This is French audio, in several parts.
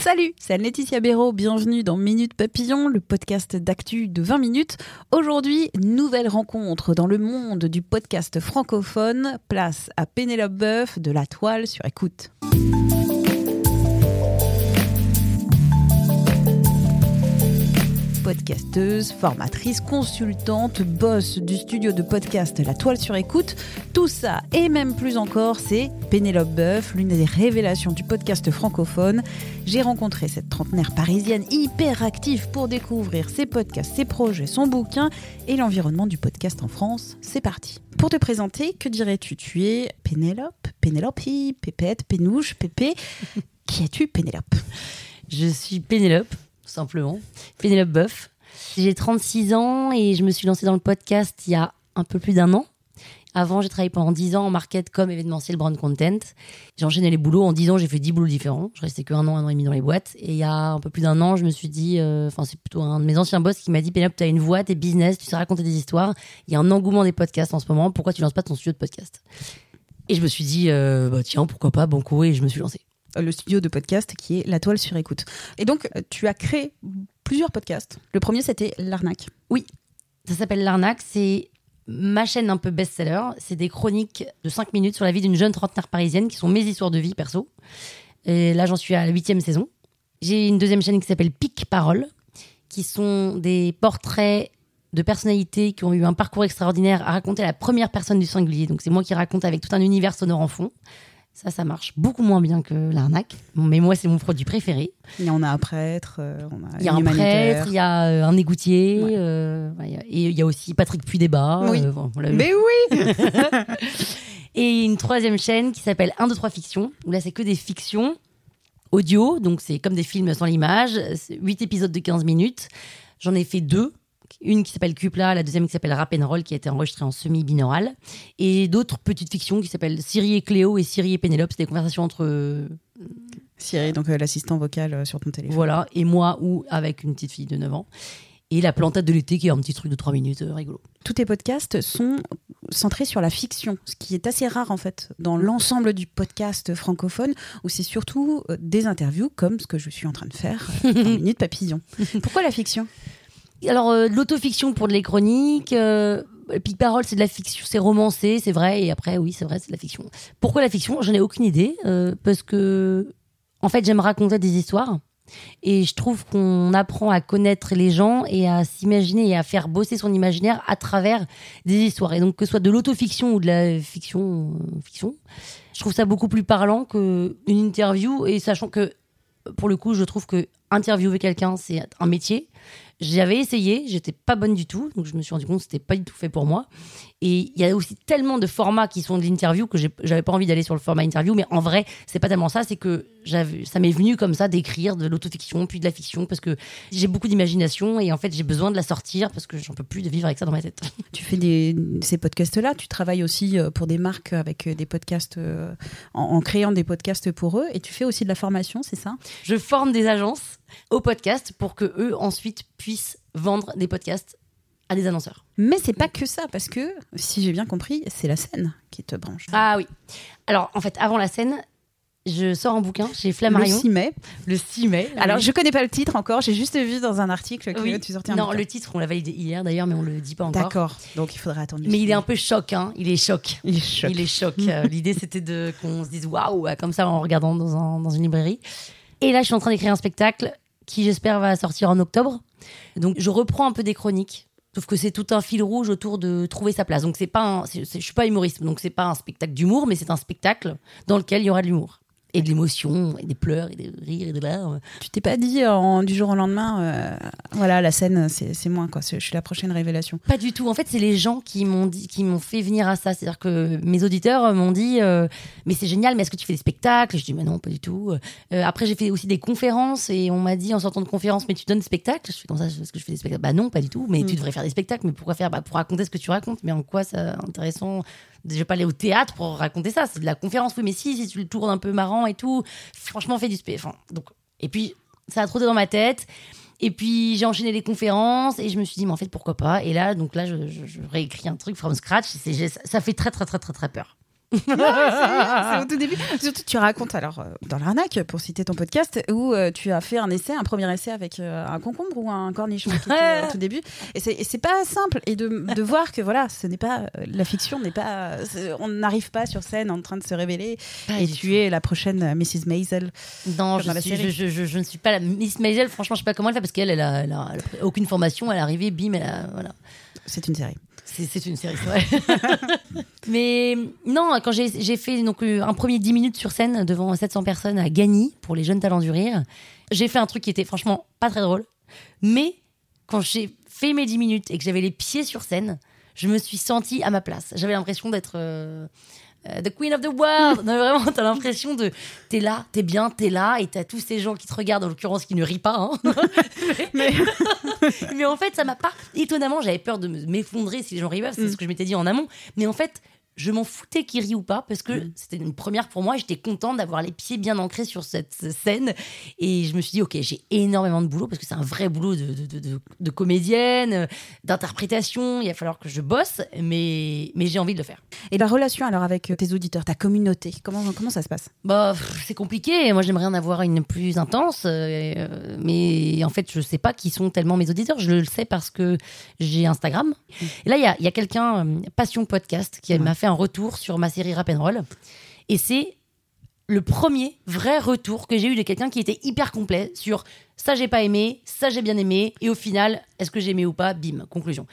Salut, c'est Laetitia Béraud, bienvenue dans Minute Papillon, le podcast d'actu de 20 minutes. Aujourd'hui, nouvelle rencontre dans le monde du podcast francophone, place à Pénélope Boeuf de La Toile sur écoute. Podcasteuse, formatrice, consultante, boss du studio de podcast La Toile sur écoute. Tout ça et même plus encore, c'est Pénélope Boeuf, l'une des révélations du podcast francophone. J'ai rencontré cette trentenaire parisienne hyper active pour découvrir ses podcasts, ses projets, son bouquin et l'environnement du podcast en France. C'est parti. Pour te présenter, que dirais-tu? Tu es Pénélope, Pénélope, Pépette, Pénouche, Pépé. Qui es-tu, Pénélope? Je suis Pénélope simplement. Pénélope Boeuf. J'ai 36 ans et je me suis lancée dans le podcast il y a un peu plus d'un an. Avant, j'ai travaillé pendant 10 ans en market comme événementiel brand content. J'ai enchaîné les boulots. En 10 ans, j'ai fait 10 boulots différents. Je restais que un an, un an et demi dans les boîtes. Et il y a un peu plus d'un an, je me suis dit, euh, enfin, c'est plutôt un de mes anciens boss qui m'a dit, Pénélope, tu as une voix, t'es business, tu sais raconter des histoires. Il y a un engouement des podcasts en ce moment. Pourquoi tu lances pas ton studio de podcast? Et je me suis dit, euh, bah, tiens, pourquoi pas, banco, et je me suis lancée le studio de podcast qui est La Toile sur écoute. Et donc, euh, tu as créé plusieurs podcasts. Le premier, c'était L'Arnaque. Oui, ça s'appelle L'Arnaque. C'est ma chaîne un peu best-seller. C'est des chroniques de 5 minutes sur la vie d'une jeune trentenaire parisienne qui sont mes histoires de vie perso. Et là, j'en suis à la huitième saison. J'ai une deuxième chaîne qui s'appelle Pic Parole, qui sont des portraits de personnalités qui ont eu un parcours extraordinaire à raconter à la première personne du singulier. Donc, c'est moi qui raconte avec tout un univers sonore en fond. Ça, ça marche beaucoup moins bien que l'arnaque. Mais moi, c'est mon produit préféré. Il y en a un prêtre, euh, on a il y a un prêtre, il y a euh, un égoutier, euh, et il y a aussi Patrick Puy-Débat. Oui. Mais oui Et une troisième chaîne qui s'appelle 1, 2, 3 Fiction, où là, c'est que des fictions audio, donc c'est comme des films sans l'image, 8 épisodes de 15 minutes. J'en ai fait deux une qui s'appelle Cupla, la deuxième qui s'appelle Rap and Roll, qui a été enregistrée en semi-binaural, et d'autres petites fictions qui s'appellent Siri et Cléo et Siri et Pénélope. C'est des conversations entre euh, Siri, donc euh, l'assistant vocal euh, sur ton téléphone. Voilà, et moi ou avec une petite fille de 9 ans. Et la plantade de l'été qui est un petit truc de 3 minutes rigolo. Tous tes podcasts sont centrés sur la fiction, ce qui est assez rare en fait dans l'ensemble du podcast francophone, où c'est surtout des interviews comme ce que je suis en train de faire dans Minute Papillon. Pourquoi la fiction? Alors, euh, de l'autofiction pour de les chroniques. Euh, Pic Parole, c'est de la fiction, c'est romancé, c'est vrai. Et après, oui, c'est vrai, c'est de la fiction. Pourquoi la fiction? Je n'ai aucune idée. Euh, parce que, en fait, j'aime raconter des histoires. Et je trouve qu'on apprend à connaître les gens et à s'imaginer et à faire bosser son imaginaire à travers des histoires. Et donc, que ce soit de l'autofiction ou de la fiction, euh, fiction, je trouve ça beaucoup plus parlant qu'une interview. Et sachant que, pour le coup, je trouve que interviewer quelqu'un, c'est un métier. J'avais essayé, j'étais pas bonne du tout, donc je me suis rendu compte que c'était pas du tout fait pour moi. Et il y a aussi tellement de formats qui sont de l'interview que j'avais pas envie d'aller sur le format interview, mais en vrai, c'est pas tellement ça, c'est que ça m'est venu comme ça d'écrire de l'autofiction puis de la fiction parce que j'ai beaucoup d'imagination et en fait j'ai besoin de la sortir parce que j'en peux plus de vivre avec ça dans ma tête. Tu fais des, ces podcasts-là, tu travailles aussi euh, pour des marques avec euh, des podcasts euh, en, en créant des podcasts pour eux et tu fais aussi de la formation, c'est ça? Je forme des agences au podcast pour que eux ensuite puissent vendre des podcasts à des annonceurs. Mais c'est pas que ça, parce que, si j'ai bien compris, c'est la scène qui te branche. Ah oui. Alors, en fait, avant la scène, je sors un bouquin chez Flammarion. Le 6 mai. Le 6 mai. Alors, je connais pas le titre encore, j'ai juste vu dans un article que tu sortais un Non, le titre, on l'a validé hier d'ailleurs, mais on le dit pas encore. D'accord, donc il faudrait attendre. Mais il est un peu choc, hein. Il est choc. Il est choc. Il est choc. Euh, l'idée, c'était de qu'on se dise waouh, comme ça, en regardant dans, dans une librairie. Et là, je suis en train d'écrire un spectacle qui j'espère va sortir en octobre. Donc je reprends un peu des chroniques. Sauf que c'est tout un fil rouge autour de trouver sa place. Donc c'est pas, je suis pas humoriste, donc c'est pas un spectacle d'humour, mais c'est un spectacle dans lequel il y aura de l'humour et de l'émotion, et des pleurs, et des rires, et des larmes. Tu t'es pas dit euh, du jour au lendemain, euh, voilà, la scène, c'est moi, quoi. Je suis la prochaine révélation. Pas du tout. En fait, c'est les gens qui m'ont dit, qui m'ont fait venir à ça. C'est-à-dire que mes auditeurs m'ont dit, euh, mais c'est génial, mais est-ce que tu fais des spectacles? Je dis, mais non, pas du tout. après, j'ai fait aussi des conférences et on m'a dit en sortant de conférence, mais tu donnes des spectacles? Je fais comme ça, est-ce que je fais des spectacles? Bah non, pas du tout. Mais tu mm. devrais faire des spectacles. Mais pourquoi faire? Bah pour raconter ce que tu racontes. Mais en quoi c'est intéressant? Je vais pas aller au théâtre pour raconter ça. C'est de la conférence. Oui, mais si, si tu le tournes un peu marrant et tout, franchement, fais du spé. Donc, et puis, ça a trotté dans ma tête. Et puis, j'ai enchaîné les conférences et je me suis dit, mais en fait, pourquoi pas? Et là, donc là, je, réécris un truc from scratch. ça fait très, très, très, très, très peur. C'est au tout début. Surtout, tu racontes alors euh, dans l'arnaque, pour citer ton podcast, où euh, tu as fait un essai, un premier essai avec euh, un concombre ou un cornichon au tout début. Et c'est pas simple. Et de, de voir que voilà, ce n'est pas la fiction, n'est pas, on n'arrive pas sur scène en train de se révéler. Pas et tu es la prochaine Mrs. Maisel. Non, je, suis- ne suis pas la Miss Maisel. Franchement, je sais pas comment elle fait parce qu'elle, elle a, elle a- elle a pris aucune formation. Elle est arrivée, bim, elle a, voilà. C'est une série. C'est une série, c'est vrai. Mais non, quand j'ai fait donc euh, un premier 10 minutes sur scène devant 700 personnes à Gagny pour les jeunes talents du rire, j'ai fait un truc qui était franchement pas très drôle. Mais quand j'ai fait mes 10 minutes et que j'avais les pieds sur scène, je me suis sentie à ma place. J'avais l'impression d'être euh, euh, the queen of the world. Non, mais vraiment, t'as l'impression de t'es là, t'es bien, t'es là, et t'as tous ces gens qui te regardent, en l'occurrence qui ne rient pas. hein. Mais Mais en fait, ça m'a pas. Étonnamment, j'avais peur de me- m'effondrer si les gens riaient, c'est Mm. ce que je m'étais dit en amont. Mais en fait, je m'en foutais qu'ils rient ou pas parce que Mm. c'était une première pour moi. et J'étais contente d'avoir les pieds bien ancrés sur cette scène. Et je me suis dit, OK, j'ai énormément de boulot parce que c'est un vrai boulot de, de, de- de- de comédienne, d'interprétation. Il va falloir que je bosse, mais, mais j'ai envie de le faire. et la relation alors avec euh, tes auditeurs, ta communauté, comment comment ça se passe? Bah, c'est compliqué. Moi, j'aimerais en avoir une plus intense, euh, mais en fait, je sais pas qui sont tellement mes auditeurs. Je le sais parce que j'ai Instagram. Et là, il y a, y a quelqu'un, euh, Passion Podcast, qui Ouais. m'a fait un retour sur ma série Rap and Roll. Et c'est le premier vrai retour que j'ai eu de quelqu'un qui était hyper complet sur ça j'ai pas aimé, ça j'ai bien aimé, et au final, est-ce que j'ai aimé ou pas? Bim, conclusion.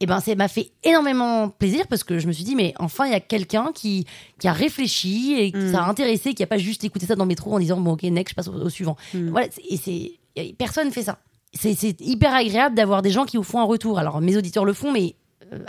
Et ben, ça m'a fait énormément plaisir parce que je me suis dit, mais enfin, il y a quelqu'un qui, qui a réfléchi et qui Mm. ça a intéressé, qui a pas juste écouté ça dans le métro en disant, bon, ok, next, je passe au, au suivant. Mm. Voilà, et c'est, personne fait ça. C'est, hyper agréable d'avoir des gens qui vous font un retour. Alors, mes auditeurs le font, mais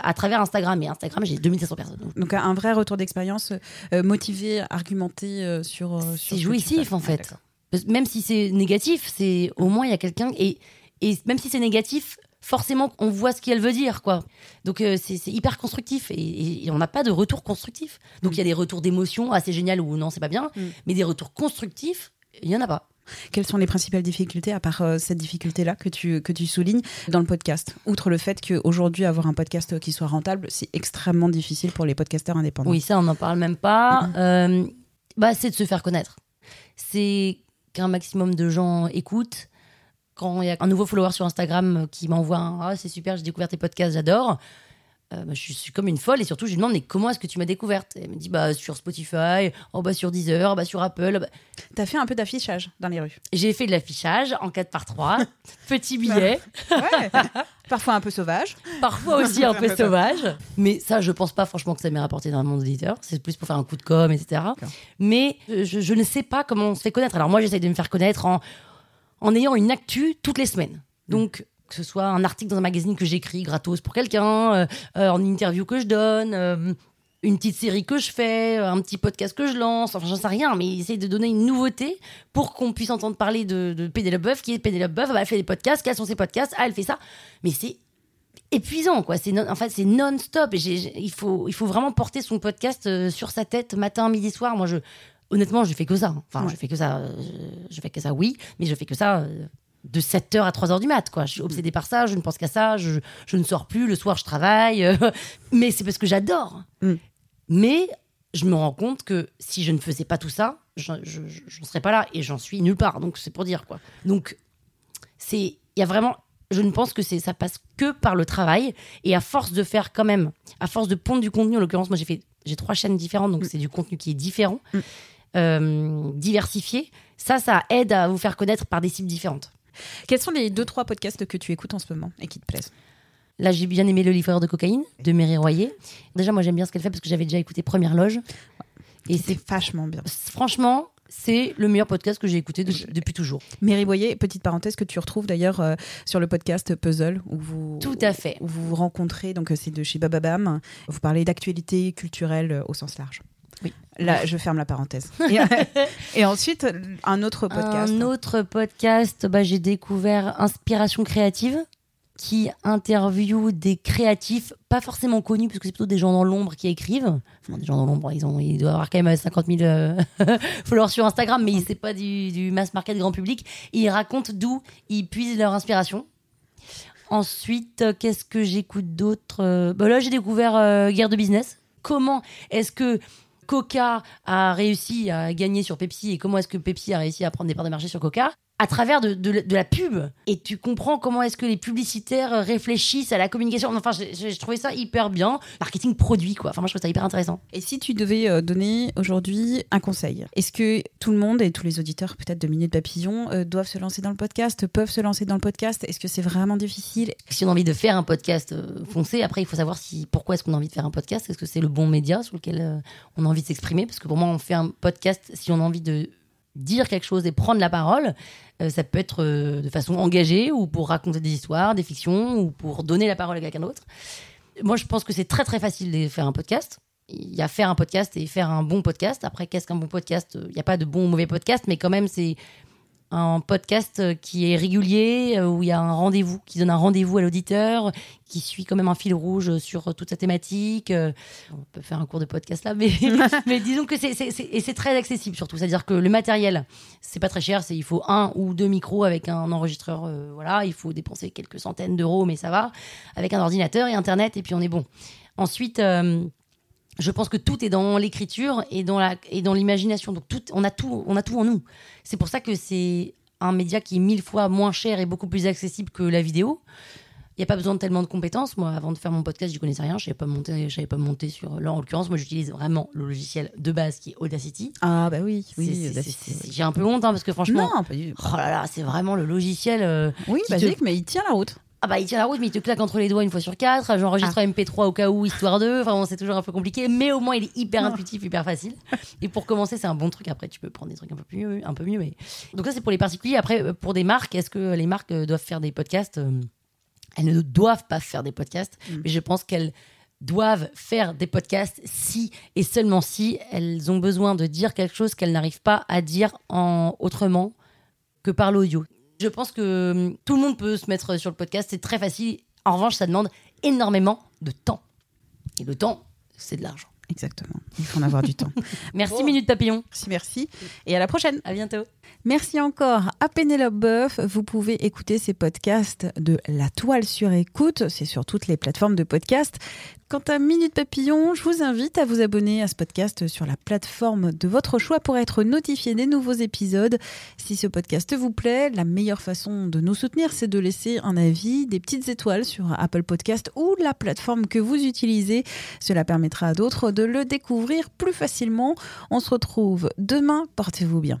à travers Instagram. Et Instagram, j'ai 2500 personnes. Donc, Donc un vrai retour d'expérience euh, motivé, argumenté euh, sur. euh, sur c'est jouissif en Ah, fait. Parce- Même si c'est négatif, c'est au moins il y a quelqu'un et et même si c'est négatif, forcément on voit ce qu'elle veut dire quoi. Donc euh, c'est hyper constructif et, on n'a pas de retour constructif. Donc il y a des retours d'émotion assez génial ou non c'est pas bien, Mm. mais des retours constructifs il y en a pas. Quelles sont les principales difficultés, à part euh, cette difficulté-là que tu, que tu soulignes dans le podcast? Outre le fait qu'aujourd'hui, avoir un podcast qui soit rentable, c'est extrêmement difficile pour les podcasteurs indépendants. Oui, ça, on n'en parle même pas. Euh, bah, c'est de se faire connaître. C'est qu'un maximum de gens écoutent. Quand il y a un nouveau follower sur Instagram qui m'envoie un Ah, c'est super, j'ai découvert tes podcasts, j'adore. Euh, bah, je suis comme une folle et surtout, je lui demande Mais comment est-ce que tu m'as découverte? Elle me dit bah, Sur Spotify, oh, bah, sur Deezer, bah, sur Apple. Bah. Tu as fait un peu d'affichage dans les rues. J'ai fait de l'affichage en 4 par 3 petit billet, Ouais. Parfois un peu sauvage. parfois aussi un peu sauvage. Mais ça, je pense pas franchement que ça m'ait rapporté énormément d'auditeurs. C'est plus pour faire un coup de com, etc. Mais je, je ne sais pas comment on se fait connaître. Alors moi, j'essaye de me faire connaître en, en ayant une actu toutes les semaines. Donc, que ce soit un article dans un magazine que j'écris gratos pour quelqu'un, euh, euh, en interview que je donne, euh, une petite série que je fais, un petit podcast que je lance, enfin j'en sais rien, mais essayer de donner une nouveauté pour qu'on puisse entendre parler de, de Pénélope Boeuf, qui est Pénélope Boeuf, bah, elle fait des podcasts, quels sont ses podcasts, ah elle fait ça, mais c'est épuisant quoi. C'est non, en fait c'est non-stop. Et j'ai- j'ai- il faut il faut vraiment porter son podcast sur sa tête matin midi soir. Moi je honnêtement je fais que ça enfin Ouais. je fais que ça je, je fais que ça oui mais je fais que ça euh, de 7h à 3h du mat quoi. Je suis obsédée par ça je ne pense qu'à ça je, je ne sors plus le soir je travaille euh, mais c'est parce que j'adore. Mm. mais je me rends compte que si je ne faisais pas tout ça je j'en serais pas là et j'en suis nulle part. Donc c'est pour dire quoi. Donc c'est il y a vraiment je ne pense que c'est ça passe que par le travail et à force de faire quand même à force de pondre du contenu en l'occurrence moi j'ai fait j'ai trois chaînes différentes donc c'est du contenu qui est différent Mm. euh, diversifié. Ça ça aide à vous faire connaître par des cibles différentes Quels sont les deux, trois podcasts que tu écoutes en ce moment et qui te plaisent? Là j'ai bien aimé le livreur de cocaïne de Mary Royer déjà moi j'aime bien ce qu'elle fait parce que j'avais déjà écouté Première Loge et c'est vachement bien. franchement c'est le meilleur podcast que j'ai écouté de- depuis toujours Mary Boyer, petite parenthèse que tu retrouves d'ailleurs euh, sur le podcast Puzzle où vous tout à fait où vous vous rencontrez donc euh, c'est de chez Bababam. Vous parlez d'actualité culturelle euh, au sens large. Oui. Là, je ferme la parenthèse. Et, et ensuite, un autre podcast. Un autre podcast, bah, j'ai découvert Inspiration créative, qui interviewe des créatifs, pas forcément connus, parce que c'est plutôt des gens dans l'ombre qui écrivent. Enfin, des gens dans l'ombre, ils, ont, ils doivent avoir quand même 50 000 euh, followers sur Instagram, mais c'est pas du, du mass market grand public. Et ils racontent d'où ils puisent leur inspiration. Ensuite, euh, qu'est-ce que j'écoute d'autre? Euh, bah Là, j'ai découvert euh, Guerre de business. Comment est-ce que Coca a réussi à gagner sur Pepsi et comment est-ce que Pepsi a réussi à prendre des parts de marché sur Coca à travers de, de, de la pub. Et tu comprends comment est-ce que les publicitaires réfléchissent à la communication. Enfin, j'ai trouvé ça hyper bien. Marketing produit, quoi. Enfin, moi, je trouve ça hyper intéressant. Et si tu devais euh, donner aujourd'hui un conseil, est-ce que tout le monde et tous les auditeurs peut-être de Minute Papillon euh, doivent se lancer dans le podcast, peuvent se lancer dans le podcast? Est-ce que c'est vraiment difficile? Si on a envie de faire un podcast, euh, foncé. Après, il faut savoir si pourquoi est-ce qu'on a envie de faire un podcast? Est-ce que c'est le bon média sur lequel on a envie de s'exprimer? Parce que pour moi, on fait un podcast si on a envie de dire quelque chose et prendre la parole. Euh, ça peut être euh, de façon engagée ou pour raconter des histoires, des fictions ou pour donner la parole à quelqu'un d'autre. Moi, je pense que c'est très très facile de faire un podcast. Il y a faire un podcast et faire un bon podcast. Après, qu'est-ce qu'un bon podcast? Il n'y a pas de bon ou mauvais podcast, mais quand même, c'est un podcast euh, qui est régulier, euh, où il y a un rendez-vous, qui donne un rendez-vous à l'auditeur, qui suit quand même un fil rouge sur toute sa thématique. Euh, on peut faire un cours de podcast là, mais, mais disons que c'est, et c'est très accessible surtout. C'est-à-dire que le matériel, c'est pas très cher. C'est, il faut un ou deux micros avec un enregistreur. voilà, il faut dépenser quelques centaines d'euros, mais ça va. Avec un ordinateur et Internet, et puis on est bon. Ensuite, je pense que tout est dans l'écriture et dans la et dans l'imagination. Donc tout, on a tout, on a tout en nous. C'est pour ça que c'est un média qui est mille fois moins cher et beaucoup plus accessible que la vidéo. Il n'y a pas besoin de tellement de compétences. Moi, avant de faire mon podcast, je connaissais rien. Je savais pas monter, je savais pas monter sur. Là, en l'occurrence, moi, j'utilise vraiment le logiciel de base qui est Audacity. Ah bah oui, oui. J'ai un peu honte hein, parce que franchement, non, pas du... oh là là, c'est vraiment le logiciel. Euh, oui, basique, mais il tient la route. Ah bah il tient la route, mais il te claque entre les doigts une fois sur quatre. J'enregistre ah. un MP3 au cas où, histoire de. Enfin, c'est toujours un peu compliqué, mais au moins il est hyper intuitif, hyper facile. Et pour commencer, c'est un bon truc. Après, tu peux prendre des trucs un peu mieux, un peu mieux. Mais donc ça, c'est pour les particuliers. Après, euh, pour des marques, est-ce que les marques euh, doivent faire des podcasts euh, Elles ne doivent pas faire des podcasts, mm. mais je pense qu'elles doivent faire des podcasts si et seulement si elles ont besoin de dire quelque chose qu'elles n'arrivent pas à dire en autrement que par l'audio. Je pense que hum, tout le monde peut se mettre sur le podcast, c'est très facile. En revanche, ça demande énormément de temps. Et le temps, c'est de l'argent. Exactement. Il faut en avoir du temps. Merci Minute Papillon. Merci, merci. Et à la prochaine. À bientôt. Merci encore à Pénélope Boeuf. Vous pouvez écouter ces podcasts de La Toile sur écoute. C'est sur toutes les plateformes de podcast. Quant à Minute Papillon, je vous invite à vous abonner à ce podcast sur la plateforme de votre choix pour être notifié des nouveaux épisodes. Si ce podcast vous plaît, la meilleure façon de nous soutenir, c'est de laisser un avis, des petites étoiles sur Apple Podcast ou la plateforme que vous utilisez. Cela permettra à d'autres de le découvrir plus facilement. On se retrouve demain. Portez-vous bien.